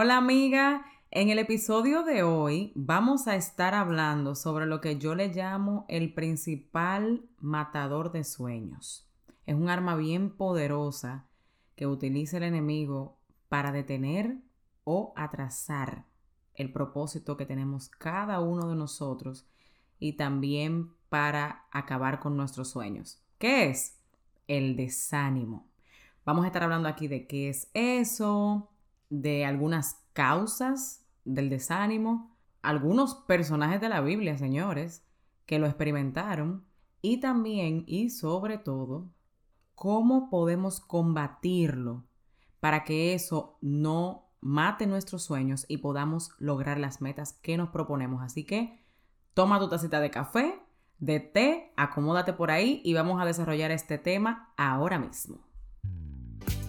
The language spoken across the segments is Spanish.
Hola amiga, en el episodio de hoy vamos a estar hablando sobre lo que yo le llamo el principal matador de sueños. Es un arma bien poderosa que utiliza el enemigo para detener o atrasar el propósito que tenemos cada uno de nosotros y también para acabar con nuestros sueños. ¿Qué es? El desánimo. Vamos a estar hablando aquí de qué es eso, de algunas causas del desánimo, algunos personajes de la Biblia, señores, que lo experimentaron, y también y sobre todo, cómo podemos combatirlo para que eso no mate nuestros sueños y podamos lograr las metas que nos proponemos. Así que toma tu tacita de café, de té, acomódate por ahí y vamos a desarrollar este tema ahora mismo.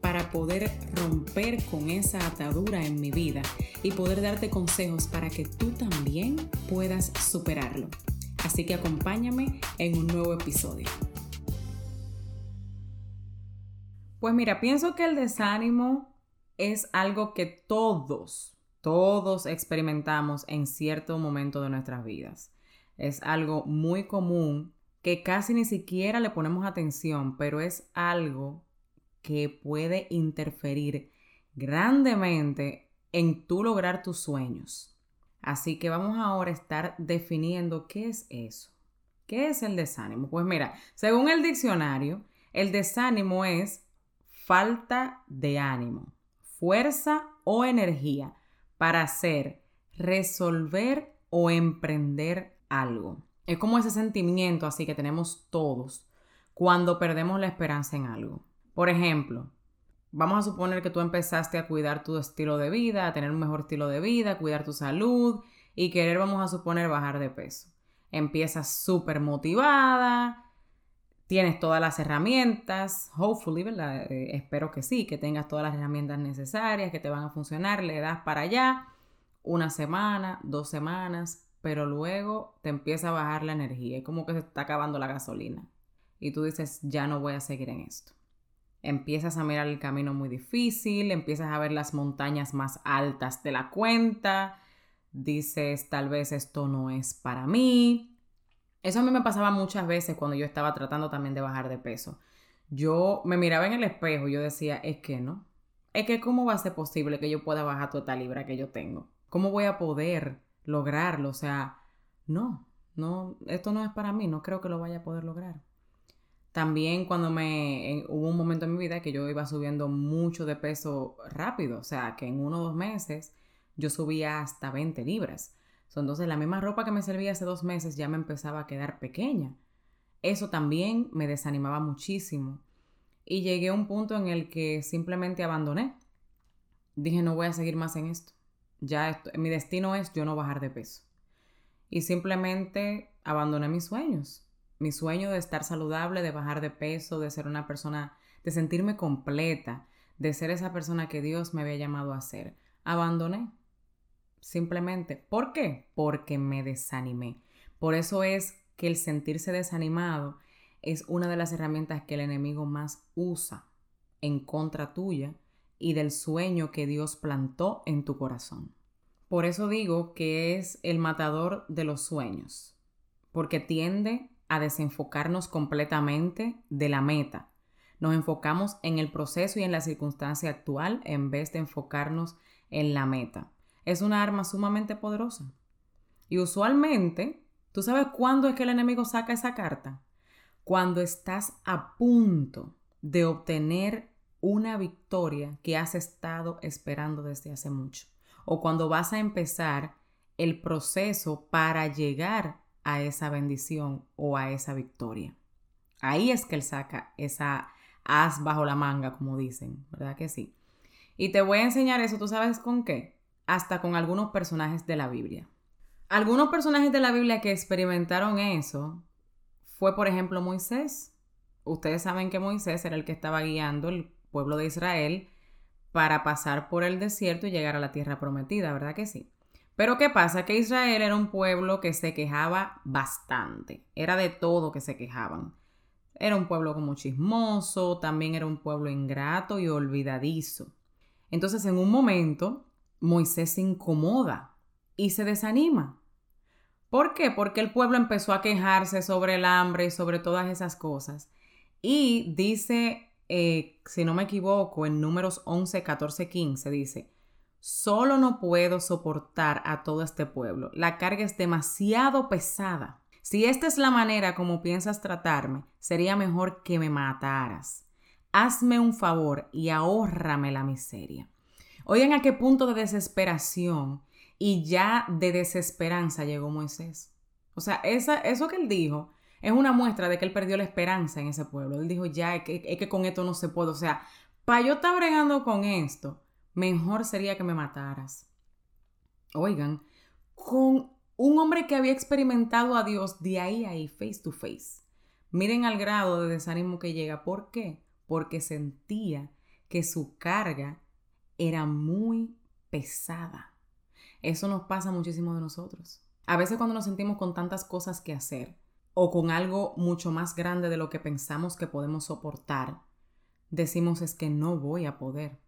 para poder romper con esa atadura en mi vida y poder darte consejos para que tú también puedas superarlo. Así que acompáñame en un nuevo episodio. Pues mira, pienso que el desánimo es algo que todos, todos experimentamos en cierto momento de nuestras vidas. Es algo muy común que casi ni siquiera le ponemos atención, pero es algo que puede interferir grandemente en tu lograr tus sueños. Así que vamos ahora a estar definiendo qué es eso. ¿Qué es el desánimo? Pues mira, según el diccionario, el desánimo es falta de ánimo, fuerza o energía para hacer, resolver o emprender algo. Es como ese sentimiento así que tenemos todos cuando perdemos la esperanza en algo. Por ejemplo, vamos a suponer que tú empezaste a cuidar tu estilo de vida, a tener un mejor estilo de vida, cuidar tu salud y querer, vamos a suponer, bajar de peso. Empiezas súper motivada, tienes todas las herramientas, hopefully, ¿verdad? Eh, espero que sí, que tengas todas las herramientas necesarias, que te van a funcionar, le das para allá una semana, dos semanas, pero luego te empieza a bajar la energía, es como que se está acabando la gasolina y tú dices, ya no voy a seguir en esto empiezas a mirar el camino muy difícil, empiezas a ver las montañas más altas de la cuenta, dices tal vez esto no es para mí. Eso a mí me pasaba muchas veces cuando yo estaba tratando también de bajar de peso. Yo me miraba en el espejo y yo decía, es que no. Es que cómo va a ser posible que yo pueda bajar toda esta libra que yo tengo. ¿Cómo voy a poder lograrlo? O sea, no, no, esto no es para mí, no creo que lo vaya a poder lograr. También cuando me hubo un momento en mi vida que yo iba subiendo mucho de peso rápido, o sea, que en uno o dos meses yo subía hasta 20 libras. Entonces la misma ropa que me servía hace dos meses ya me empezaba a quedar pequeña. Eso también me desanimaba muchísimo. Y llegué a un punto en el que simplemente abandoné. Dije, no voy a seguir más en esto. Ya mi destino es yo no bajar de peso. Y simplemente abandoné mis sueños mi sueño de estar saludable, de bajar de peso, de ser una persona, de sentirme completa, de ser esa persona que Dios me había llamado a ser. Abandoné. Simplemente. ¿Por qué? Porque me desanimé. Por eso es que el sentirse desanimado es una de las herramientas que el enemigo más usa en contra tuya y del sueño que Dios plantó en tu corazón. Por eso digo que es el matador de los sueños, porque tiende a desenfocarnos completamente de la meta. Nos enfocamos en el proceso y en la circunstancia actual en vez de enfocarnos en la meta. Es una arma sumamente poderosa. Y usualmente, ¿tú sabes cuándo es que el enemigo saca esa carta? Cuando estás a punto de obtener una victoria que has estado esperando desde hace mucho. O cuando vas a empezar el proceso para llegar a esa bendición o a esa victoria. Ahí es que él saca esa as bajo la manga, como dicen, ¿verdad que sí? Y te voy a enseñar eso, ¿tú sabes con qué? hasta con algunos personajes de la Biblia. Algunos personajes de la Biblia que experimentaron eso fue, por ejemplo, Moisés. Ustedes saben que Moisés era el que estaba guiando el pueblo de Israel para pasar por el desierto y llegar a la tierra prometida, ¿verdad que sí? Pero ¿qué pasa? Que Israel era un pueblo que se quejaba bastante. Era de todo que se quejaban. Era un pueblo como chismoso, también era un pueblo ingrato y olvidadizo. Entonces en un momento Moisés se incomoda y se desanima. ¿Por qué? Porque el pueblo empezó a quejarse sobre el hambre y sobre todas esas cosas. Y dice, eh, si no me equivoco, en números 11, 14, 15, dice, solo no puedo soportar a todo este pueblo. La carga es demasiado pesada. Si esta es la manera como piensas tratarme, sería mejor que me mataras. Hazme un favor y ahórrame la miseria. Oigan a qué punto de desesperación y ya de desesperanza llegó Moisés. O sea, esa, eso que él dijo es una muestra de que él perdió la esperanza en ese pueblo. Él dijo, ya, que, es que con esto no se puede. O sea, para yo estar bregando con esto, mejor sería que me mataras. Oigan, con un hombre que había experimentado a Dios de ahí a ahí, face to face. Miren al grado de desánimo que llega. ¿Por qué? Porque sentía que su carga era muy pesada. Eso nos pasa muchísimo de nosotros. A veces cuando nos sentimos con tantas cosas que hacer o con algo mucho más grande de lo que pensamos que podemos soportar, decimos es que no voy a poder.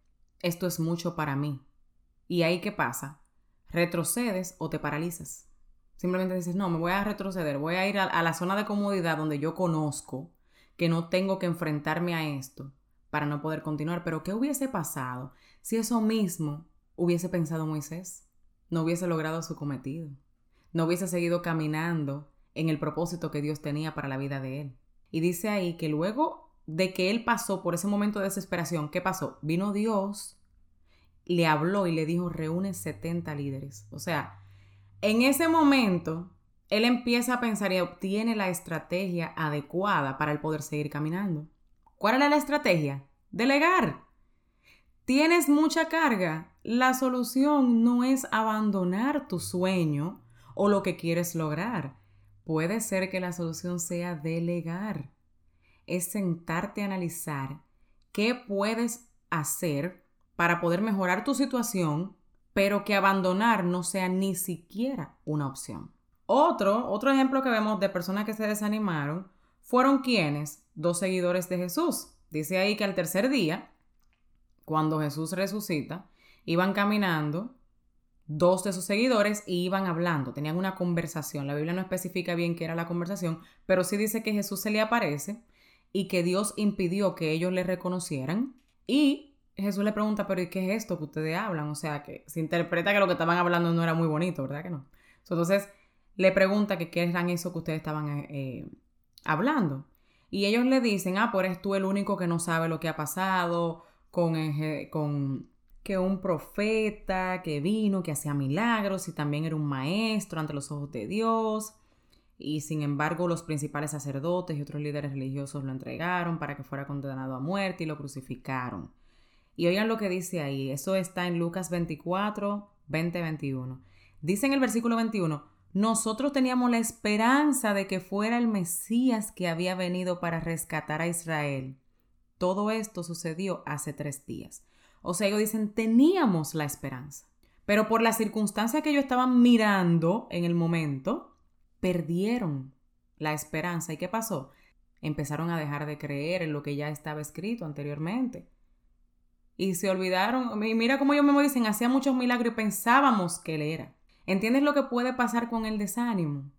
Esto es mucho para mí. ¿Y ahí qué pasa? Retrocedes o te paralizas. Simplemente dices, no, me voy a retroceder, voy a ir a, la zona de comodidad donde yo conozco que no tengo que enfrentarme a esto para no poder continuar. Pero ¿qué hubiese pasado si eso mismo hubiese pensado Moisés? No hubiese logrado su cometido. No hubiese seguido caminando en el propósito que Dios tenía para la vida de él. Y dice ahí que luego de que él pasó por ese momento de desesperación, ¿qué pasó? Vino Dios, le habló y le dijo, reúne 70 líderes. O sea, en ese momento, él empieza a pensar y obtiene la estrategia adecuada para el poder seguir caminando. ¿Cuál era la estrategia? Delegar. Tienes mucha carga. La solución no es abandonar tu sueño o lo que quieres lograr. Puede ser que la solución sea delegar. Es sentarte a analizar qué puedes hacer para poder mejorar tu situación, pero que abandonar no sea ni siquiera una opción. Otro, otro ejemplo que vemos de personas que se desanimaron fueron quienes, dos seguidores de Jesús. Dice ahí que al tercer día, cuando Jesús resucita, iban caminando dos de sus seguidores y iban hablando, tenían una conversación. La Biblia no especifica bien qué era la conversación, pero sí dice que Jesús se le aparece y que Dios impidió que ellos le reconocieran y Jesús le pregunta, pero ¿y qué es esto que ustedes hablan? O sea, que se interpreta que lo que estaban hablando no era muy bonito, ¿verdad que no? Entonces le pregunta qué eran eso que ustedes estaban eh, hablando. Y ellos le dicen, ah, pues eres tú el único que no sabe lo que ha pasado con, con que un profeta que vino, que hacía milagros y también era un maestro ante los ojos de Dios. Y sin embargo los principales sacerdotes y otros líderes religiosos lo entregaron para que fuera condenado a muerte y lo crucificaron. Y oigan lo que dice ahí, eso está en Lucas 24, 20, 21. Dice en el versículo 21, nosotros teníamos la esperanza de que fuera el Mesías que había venido para rescatar a Israel. Todo esto sucedió hace tres días. O sea, ellos dicen, teníamos la esperanza. Pero por la circunstancia que ellos estaban mirando en el momento, perdieron la esperanza. ¿Y qué pasó? Empezaron a dejar de creer en lo que ya estaba escrito anteriormente. Y se olvidaron. Mira cómo ellos me dicen, hacía muchos milagros y pensábamos que él era. ¿Entiendes lo que puede pasar con el desánimo?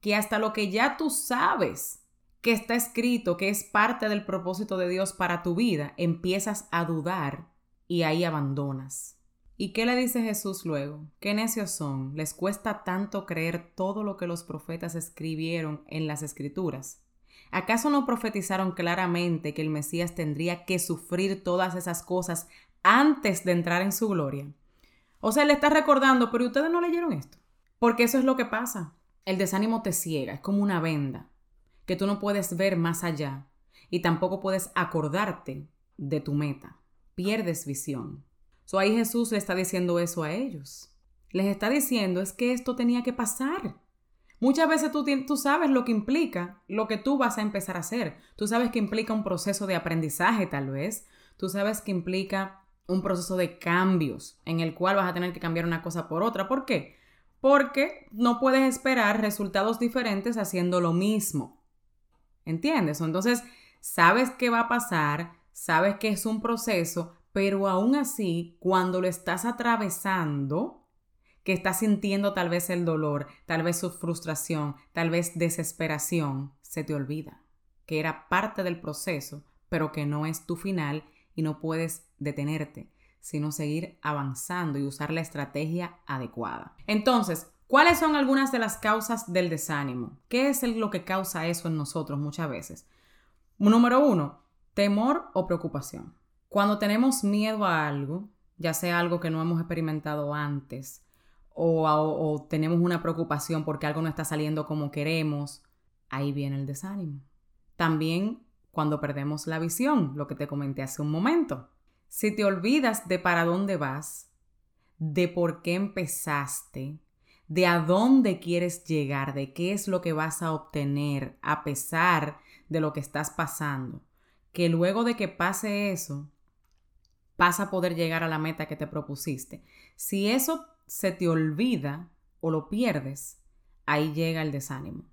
Que hasta lo que ya tú sabes que está escrito, que es parte del propósito de Dios para tu vida, empiezas a dudar y ahí abandonas. ¿Y qué le dice Jesús luego? ¿Qué necios son? ¿Les cuesta tanto creer todo lo que los profetas escribieron en las escrituras? ¿Acaso no profetizaron claramente que el Mesías tendría que sufrir todas esas cosas antes de entrar en su gloria? O sea, le está recordando, pero ustedes no leyeron esto. Porque eso es lo que pasa. El desánimo te ciega, es como una venda, que tú no puedes ver más allá y tampoco puedes acordarte de tu meta. Pierdes visión. So ahí Jesús le está diciendo eso a ellos. Les está diciendo es que esto tenía que pasar. Muchas veces tú, tú, sabes lo que implica lo que tú vas a empezar a hacer. Tú sabes que implica un proceso de aprendizaje tal vez. Tú sabes que implica un proceso de cambios en el cual vas a tener que cambiar una cosa por otra. ¿Por qué? Porque no puedes esperar resultados diferentes haciendo lo mismo. ¿Entiendes? Entonces, sabes qué va a pasar, sabes que es un proceso, pero aún así, cuando lo estás atravesando, que estás sintiendo tal vez el dolor, tal vez su frustración, tal vez desesperación, se te olvida que era parte del proceso, pero que no es tu final y no puedes detenerte, sino seguir avanzando y usar la estrategia adecuada. Entonces, ¿cuáles son algunas de las causas del desánimo? ¿Qué es lo que causa eso en nosotros muchas veces? Número uno, temor o preocupación. Cuando tenemos miedo a algo, ya sea algo que no hemos experimentado antes, o, tenemos una preocupación porque algo no está saliendo como queremos, ahí viene el desánimo. También cuando perdemos la visión, lo que te comenté hace un momento. Si te olvidas de para dónde vas, de por qué empezaste, de a dónde quieres llegar, de qué es lo que vas a obtener a pesar de lo que estás pasando, que luego de que pase eso, vas a poder llegar a la meta que te propusiste. Si eso se te olvida o lo pierdes, ahí llega el desánimo.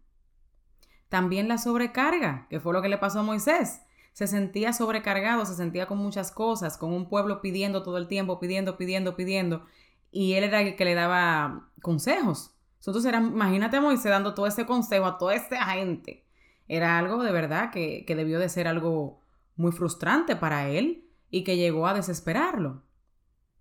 También la sobrecarga, que fue lo que le pasó a Moisés. Se sentía sobrecargado, se sentía con muchas cosas, con un pueblo pidiendo todo el tiempo, pidiendo, pidiendo, pidiendo, y él era el que le daba consejos. Entonces era, imagínate a Moisés dando todo ese consejo a toda esta gente. Era algo de verdad que, que debió de ser algo muy frustrante para él y que llegó a desesperarlo.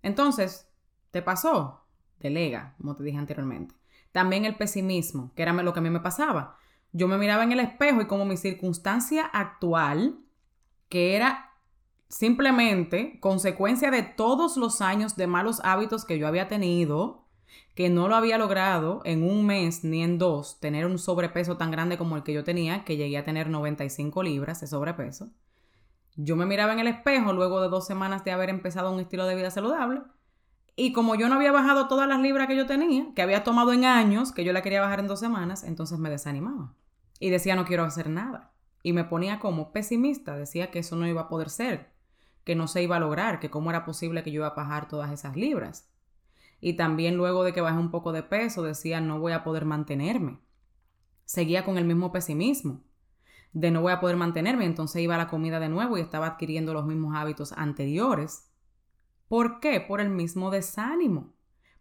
Entonces, ¿te pasó? delega, como te dije anteriormente. También el pesimismo, que era lo que a mí me pasaba. Yo me miraba en el espejo y como mi circunstancia actual, que era simplemente consecuencia de todos los años de malos hábitos que yo había tenido, que no lo había logrado en un mes ni en dos tener un sobrepeso tan grande como el que yo tenía, que llegué a tener 95 libras de sobrepeso. Yo me miraba en el espejo luego de dos semanas de haber empezado un estilo de vida saludable y como yo no había bajado todas las libras que yo tenía, que había tomado en años, que yo la quería bajar en dos semanas, entonces me desanimaba. Y decía, no quiero hacer nada. Y me ponía como pesimista, decía que eso no iba a poder ser, que no se iba a lograr, que cómo era posible que yo iba a bajar todas esas libras. Y también luego de que bajé un poco de peso, decía, no voy a poder mantenerme. Seguía con el mismo pesimismo de no voy a poder mantenerme, entonces iba a la comida de nuevo y estaba adquiriendo los mismos hábitos anteriores ¿Por qué? Por el mismo desánimo,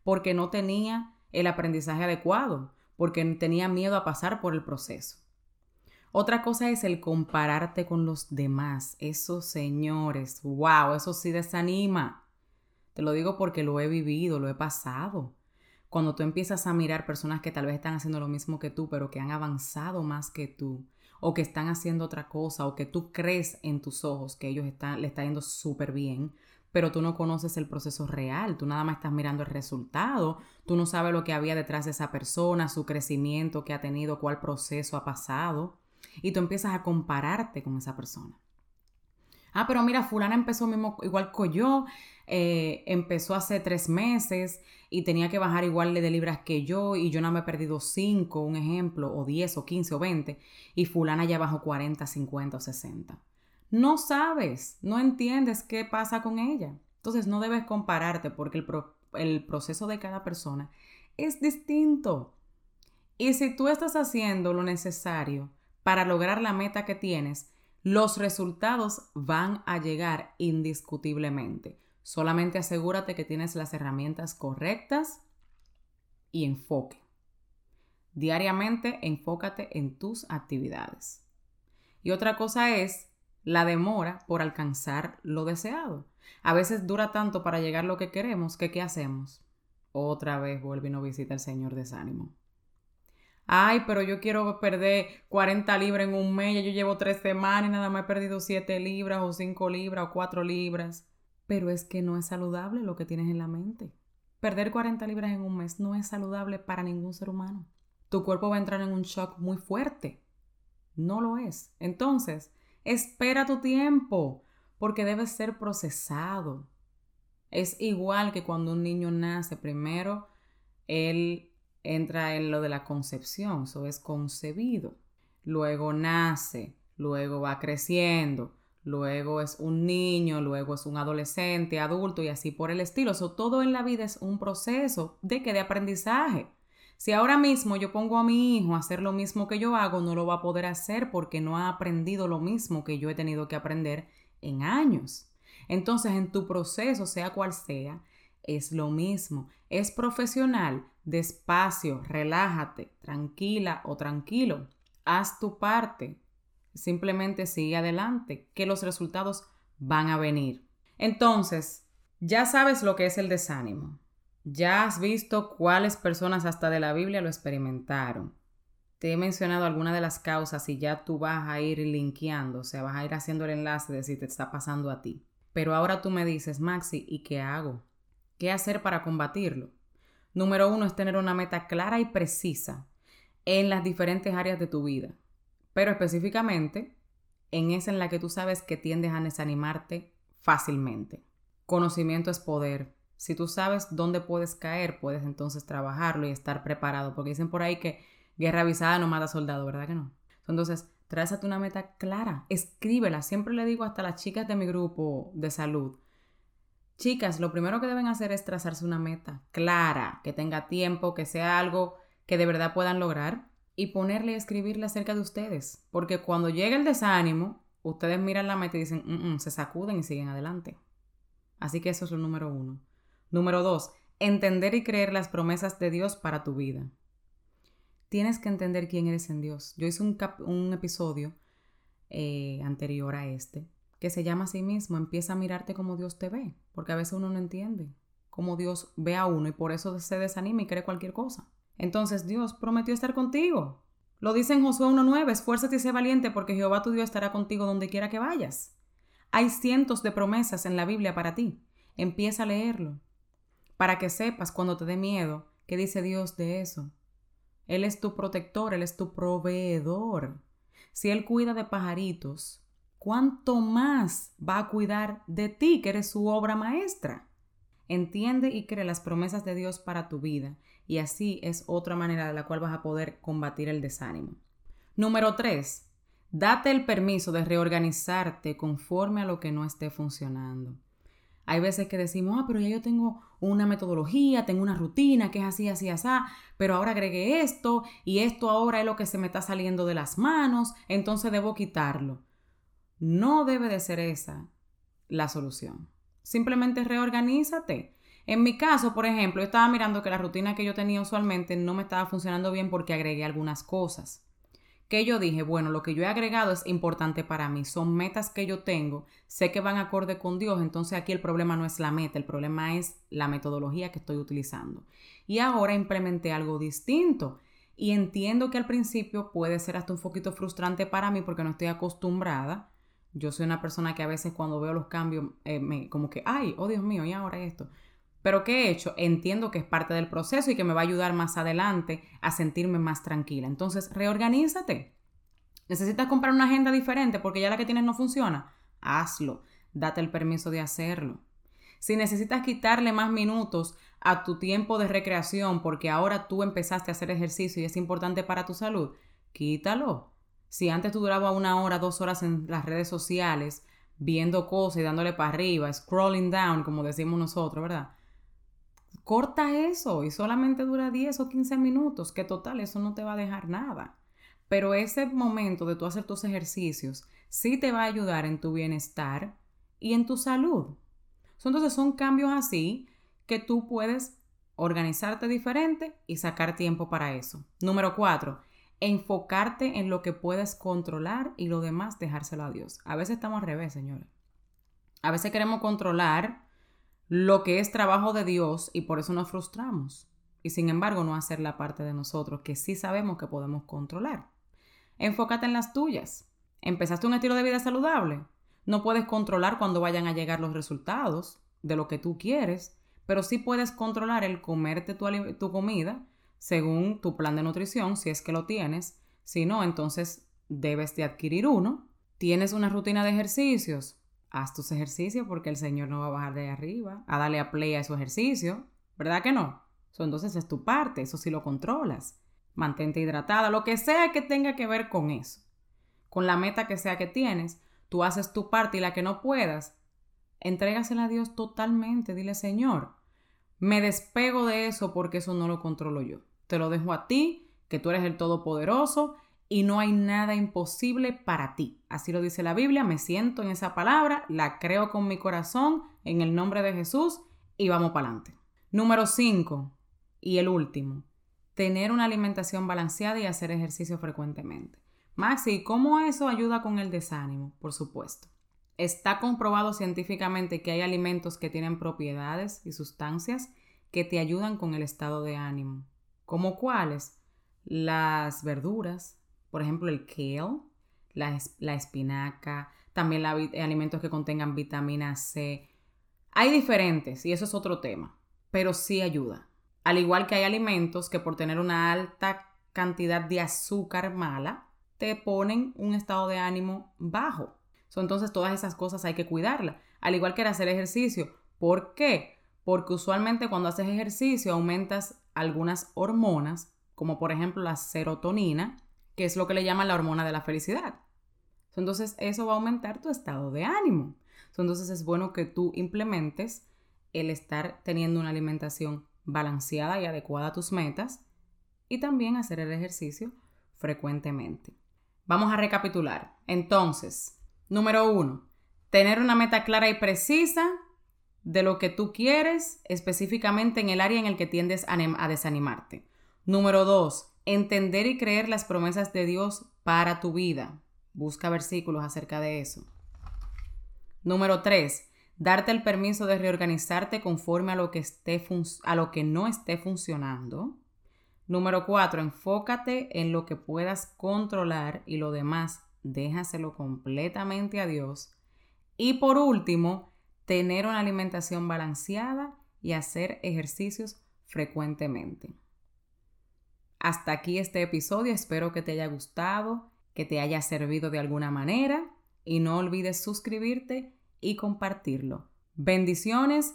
porque no tenía el aprendizaje adecuado, porque tenía miedo a pasar por el proceso. Otra cosa es el compararte con los demás. Eso, señores, wow, eso sí desanima. Te lo digo porque lo he vivido, lo he pasado. Cuando tú empiezas a mirar personas que tal vez están haciendo lo mismo que tú, pero que han avanzado más que tú, o que están haciendo otra cosa, o que tú crees en tus ojos que ellos están, le está yendo súper bien, pero tú no conoces el proceso real, tú nada más estás mirando el resultado, tú no sabes lo que había detrás de esa persona, su crecimiento que ha tenido, cuál proceso ha pasado, y tú empiezas a compararte con esa persona. Ah, pero mira, fulana empezó igual que yo, eh, empezó hace tres meses y tenía que bajar igual de libras que yo y yo no me he perdido cinco, un ejemplo, o diez, o quince, o veinte, y fulana ya bajó 40, 50 o 60 no sabes, no entiendes qué pasa con ella. Entonces no debes compararte porque el, el proceso de cada persona es distinto. Y si tú estás haciendo lo necesario para lograr la meta que tienes, los resultados van a llegar indiscutiblemente. Solamente asegúrate que tienes las herramientas correctas y enfoque. Diariamente enfócate en tus actividades. Y otra cosa es la demora por alcanzar lo deseado. A veces dura tanto para llegar lo que queremos que ¿qué hacemos? Otra vez vuelve y no visita el Señor desánimo. Ay, pero yo quiero perder 40 libras en un mes, yo llevo tres semanas y nada más he perdido 7 libras o 5 libras o 4 libras. Pero es que no es saludable lo que tienes en la mente. Perder 40 libras en un mes no es saludable para ningún ser humano. Tu cuerpo va a entrar en un shock muy fuerte. No lo es. Entonces, Espera tu tiempo, porque debe ser procesado. Es igual que cuando un niño nace, primero él entra en lo de la concepción, eso es concebido, luego nace, luego va creciendo, luego es un niño, luego es un adolescente, adulto y así por el estilo. Todo en la vida es un proceso de que de aprendizaje. Si ahora mismo yo pongo a mi hijo a hacer lo mismo que yo hago, no lo va a poder hacer porque no ha aprendido lo mismo que yo he tenido que aprender en años. Entonces, en tu proceso, sea cual sea, es lo mismo. Es profesional, despacio, relájate, tranquila o tranquilo. Haz tu parte. Simplemente sigue adelante, que los resultados van a venir. Entonces, ya sabes lo que es el desánimo. Ya has visto cuáles personas hasta de la Biblia lo experimentaron. Te he mencionado algunas de las causas y ya tú vas a ir linkeando, o sea, vas a ir haciendo el enlace de si te está pasando a ti. Pero ahora tú me dices, Maxi, ¿y qué hago? ¿Qué hacer para combatirlo? Número uno es tener una meta clara y precisa en las diferentes áreas de tu vida, pero específicamente en esa en la que tú sabes que tiendes a desanimarte fácilmente. Conocimiento es poder. Si tú sabes dónde puedes caer, puedes entonces trabajarlo y estar preparado, porque dicen por ahí que guerra avisada no mata soldado, ¿verdad que no? Entonces, trázate una meta clara, escríbela. Siempre le digo hasta las chicas de mi grupo de salud, chicas, lo primero que deben hacer es trazarse una meta clara, que tenga tiempo, que sea algo que de verdad puedan lograr y ponerle y escribirle acerca de ustedes, porque cuando llega el desánimo, ustedes miran la meta y dicen, mm, mm", se sacuden y siguen adelante. Así que eso es lo número uno. Número dos, entender y creer las promesas de Dios para tu vida. Tienes que entender quién eres en Dios. Yo hice un, episodio eh, anterior a este que se llama a sí mismo, empieza a mirarte como Dios te ve, porque a veces uno no entiende cómo Dios ve a uno y por eso se desanima y cree cualquier cosa. Entonces Dios prometió estar contigo. Lo dice en Josué 1.9, esfuérzate y sé valiente porque Jehová tu Dios estará contigo donde quiera que vayas. Hay cientos de promesas en la Biblia para ti. Empieza a leerlo para que sepas cuando te dé miedo qué dice Dios de eso. Él es tu protector, Él es tu proveedor. Si Él cuida de pajaritos, ¿cuánto más va a cuidar de ti, que eres su obra maestra? Entiende y cree las promesas de Dios para tu vida, y así es otra manera de la cual vas a poder combatir el desánimo. Número 3. Date el permiso de reorganizarte conforme a lo que no esté funcionando. Hay veces que decimos, ah, pero ya yo tengo una metodología, tengo una rutina que es así, así, así, pero ahora agregué esto y esto ahora es lo que se me está saliendo de las manos, entonces debo quitarlo. No debe de ser esa la solución. Simplemente reorganízate. En mi caso, por ejemplo, yo estaba mirando que la rutina que yo tenía usualmente no me estaba funcionando bien porque agregué algunas cosas que yo dije, bueno, lo que yo he agregado es importante para mí, son metas que yo tengo, sé que van acorde con Dios, entonces aquí el problema no es la meta, el problema es la metodología que estoy utilizando. Y ahora implementé algo distinto y entiendo que al principio puede ser hasta un poquito frustrante para mí porque no estoy acostumbrada. Yo soy una persona que a veces cuando veo los cambios, eh, me, como que, ay, oh Dios mío, y ahora esto. Pero ¿qué he hecho? Entiendo que es parte del proceso y que me va a ayudar más adelante a sentirme más tranquila. Entonces, reorganízate. ¿Necesitas comprar una agenda diferente porque ya la que tienes no funciona? Hazlo. Date el permiso de hacerlo. Si necesitas quitarle más minutos a tu tiempo de recreación porque ahora tú empezaste a hacer ejercicio y es importante para tu salud, quítalo. Si antes tú durabas una hora, dos horas en las redes sociales, viendo cosas y dándole para arriba, scrolling down, como decimos nosotros, ¿verdad? Corta eso y solamente dura 10 o 15 minutos, que total, eso no te va a dejar nada. Pero ese momento de tú hacer tus ejercicios sí te va a ayudar en tu bienestar y en tu salud. Entonces son cambios así que tú puedes organizarte diferente y sacar tiempo para eso. Número cuatro, enfocarte en lo que puedes controlar y lo demás dejárselo a Dios. A veces estamos al revés, señores. A veces queremos controlar lo que es trabajo de Dios y por eso nos frustramos. Y sin embargo no hacer la parte de nosotros que sí sabemos que podemos controlar. Enfócate en las tuyas. ¿Empezaste un estilo de vida saludable? No puedes controlar cuando vayan a llegar los resultados de lo que tú quieres, pero sí puedes controlar el comerte tu, tu comida según tu plan de nutrición, si es que lo tienes. Si no, entonces debes de adquirir uno. ¿Tienes una rutina de ejercicios? haz tus ejercicios porque el Señor no va a bajar de arriba a darle a play a su ejercicio, ¿verdad que no? entonces es tu parte, eso sí lo controlas. Mantente hidratada, lo que sea que tenga que ver con eso. Con la meta que sea que tienes, tú haces tu parte y la que no puedas, entrégasela a Dios totalmente. Dile, Señor, me despego de eso porque eso no lo controlo yo. Te lo dejo a ti, que tú eres el Todopoderoso y no hay nada imposible para ti. Así lo dice la Biblia, me siento en esa palabra, la creo con mi corazón, en el nombre de Jesús y vamos para adelante. Número 5 y el último, tener una alimentación balanceada y hacer ejercicio frecuentemente. Maxi, ¿cómo eso ayuda con el desánimo? Por supuesto. Está comprobado científicamente que hay alimentos que tienen propiedades y sustancias que te ayudan con el estado de ánimo. ¿Como cuáles? Las verduras, por ejemplo el kale, la, espinaca, también alimentos que contengan vitamina C. Hay diferentes y eso es otro tema, pero sí ayuda. Al igual que hay alimentos que por tener una alta cantidad de azúcar mala, te ponen un estado de ánimo bajo. entonces todas esas cosas hay que cuidarlas. Al igual que el hacer ejercicio. ¿Por qué? Porque usualmente cuando haces ejercicio aumentas algunas hormonas, como por ejemplo la serotonina, que es lo que le llaman la hormona de la felicidad. Entonces eso va a aumentar tu estado de ánimo. Entonces es bueno que tú implementes el estar teniendo una alimentación balanceada y adecuada a tus metas y también hacer el ejercicio frecuentemente. Vamos a recapitular. Entonces, número uno, tener una meta clara y precisa de lo que tú quieres específicamente en el área en el que tiendes a desanimarte. Número dos, entender y creer las promesas de Dios para tu vida. Busca versículos acerca de eso. Número 3. Darte el permiso de reorganizarte conforme a lo que, esté a lo que no esté funcionando. Número 4. Enfócate en lo que puedas controlar y lo demás déjaselo completamente a Dios. Y por último, tener una alimentación balanceada y hacer ejercicios frecuentemente. Hasta aquí este episodio, espero que te haya gustado, que te haya servido de alguna manera y no olvides suscribirte y compartirlo. Bendiciones